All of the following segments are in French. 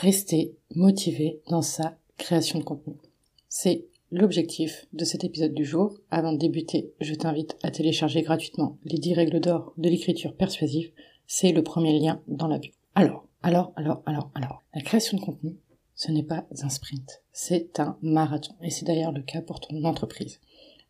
rester motivé dans sa création de contenu. C'est l'objectif de cet épisode du jour. Avant de débuter, je t'invite à télécharger gratuitement les 10 règles d'or de l'écriture persuasive. C'est le premier lien dans la bio. Alors, alors, alors, alors, alors. La création de contenu, ce n'est pas un sprint. C'est un marathon. Et c'est d'ailleurs le cas pour ton entreprise.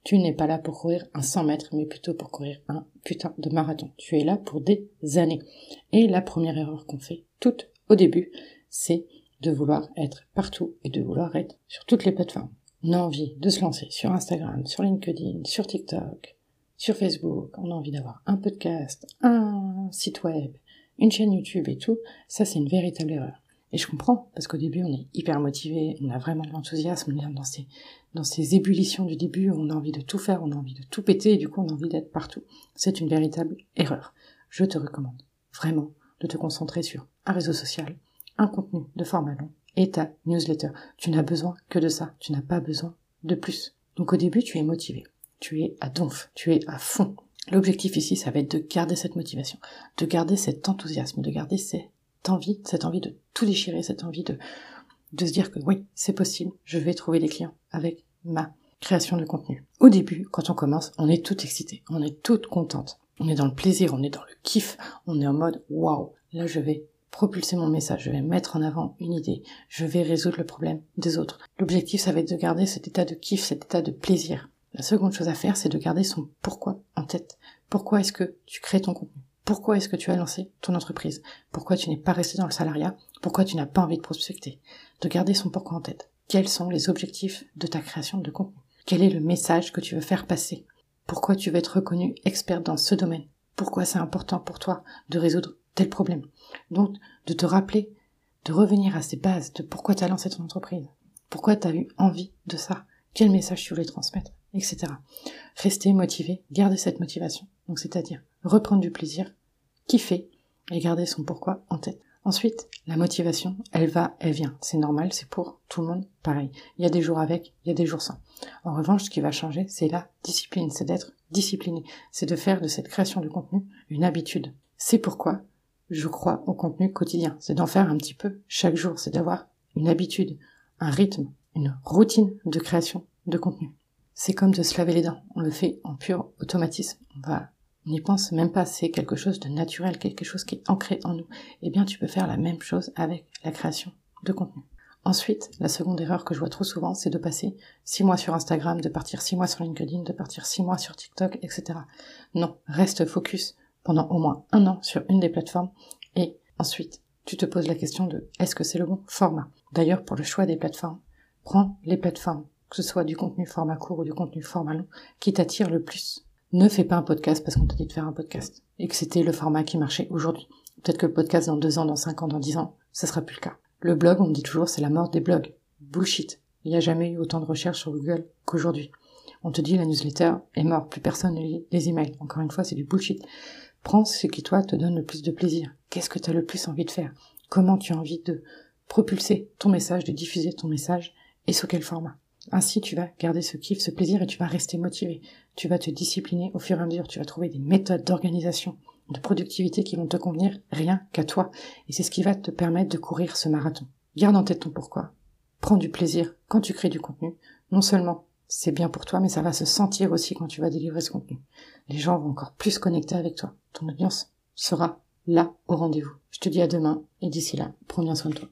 Tu n'es pas là pour courir un 100 mètres, mais plutôt pour courir un putain de marathon. Tu es là pour des années. Et la première erreur qu'on fait, toute au début, c'est de vouloir être partout et de vouloir être sur toutes les plateformes. On a envie de se lancer sur Instagram, sur LinkedIn, sur TikTok, sur Facebook. On a envie d'avoir un podcast, un site web, une chaîne YouTube et tout. Ça, c'est une véritable erreur. Et je comprends, parce qu'au début, on est hyper motivé, on a vraiment de l'enthousiasme, on est dans ces, dans ces ébullitions du début, on a envie de tout faire, on a envie de tout péter, et du coup, on a envie d'être partout. C'est une véritable erreur. Je te recommande vraiment de te concentrer sur un réseau social, un contenu de format long et ta newsletter. Tu n'as besoin que de ça, tu n'as pas besoin de plus. Donc au début, tu es motivé, tu es à donf, tu es à fond. L'objectif ici, ça va être de garder cette motivation, de garder cet enthousiasme, de garder cette envie, cette envie de tout déchirer, cette envie de, de se dire que oui, c'est possible, je vais trouver des clients avec ma création de contenu. Au début, quand on commence, on est tout excité, on est toute contente. On est dans le plaisir, on est dans le kiff, on est en mode waouh, là je vais propulser mon message, je vais mettre en avant une idée, je vais résoudre le problème des autres. L'objectif, ça va être de garder cet état de kiff, cet état de plaisir. La seconde chose à faire, c'est de garder son pourquoi en tête. Pourquoi est-ce que tu crées ton contenu? Pourquoi est-ce que tu as lancé ton entreprise? Pourquoi tu n'es pas resté dans le salariat? Pourquoi tu n'as pas envie de prospecter? De garder son pourquoi en tête. Quels sont les objectifs de ta création de contenu? Quel est le message que tu veux faire passer? Pourquoi tu veux être reconnu expert dans ce domaine? Pourquoi c'est important pour toi de résoudre tel problème Donc, de te rappeler, de revenir à ces bases de pourquoi tu as lancé ton entreprise, pourquoi tu as eu envie de ça, quel message tu voulais transmettre, etc. Rester motivé, garder cette motivation, donc c'est-à-dire reprendre du plaisir, kiffer et garder son pourquoi en tête. Ensuite, la motivation, elle va, elle vient. C'est normal, c'est pour tout le monde pareil. Il y a des jours avec, il y a des jours sans. En revanche, ce qui va changer, c'est la discipline, c'est d'être discipliné, c'est de faire de cette création de contenu une habitude. C'est pourquoi je crois au contenu quotidien. C'est d'en faire un petit peu chaque jour. C'est d'avoir une habitude, un rythme, une routine de création de contenu. C'est comme de se laver les dents. On le fait en pur automatisme. On va, on n'y pense même pas. C'est quelque chose de naturel, quelque chose qui est ancré en nous. Eh bien, tu peux faire la même chose avec la création de contenu. Ensuite, la seconde erreur que je vois trop souvent, c'est de passer six mois sur Instagram, de partir six mois sur LinkedIn, de partir six mois sur TikTok, etc. Non, reste focus pendant au moins un an sur une des plateformes et ensuite tu te poses la question de est-ce que c'est le bon format? D'ailleurs, pour le choix des plateformes, prends les plateformes, que ce soit du contenu format court ou du contenu format long, qui t'attire le plus. Ne fais pas un podcast parce qu'on t'a dit de faire un podcast et que c'était le format qui marchait aujourd'hui. Peut-être que le podcast dans deux ans, dans cinq ans, dans dix ans, ça sera plus le cas. Le blog, on me dit toujours, c'est la mort des blogs. Bullshit. Il n'y a jamais eu autant de recherches sur Google qu'aujourd'hui. On te dit la newsletter est morte, plus personne ne lit les emails. Encore une fois, c'est du bullshit. Prends ce qui, toi, te donne le plus de plaisir. Qu'est-ce que tu as le plus envie de faire? Comment tu as envie de propulser ton message, de diffuser ton message et sous quel format? Ainsi, tu vas garder ce kiff, ce plaisir et tu vas rester motivé. Tu vas te discipliner au fur et à mesure. Tu vas trouver des méthodes d'organisation, de productivité qui vont te convenir rien qu'à toi. Et c'est ce qui va te permettre de courir ce marathon. Garde en tête ton pourquoi. Prends du plaisir quand tu crées du contenu. Non seulement c'est bien pour toi, mais ça va se sentir aussi quand tu vas délivrer ce contenu. Les gens vont encore plus connecter avec toi. Ton audience sera là au rendez-vous. Je te dis à demain et d'ici là, prends bien soin de toi.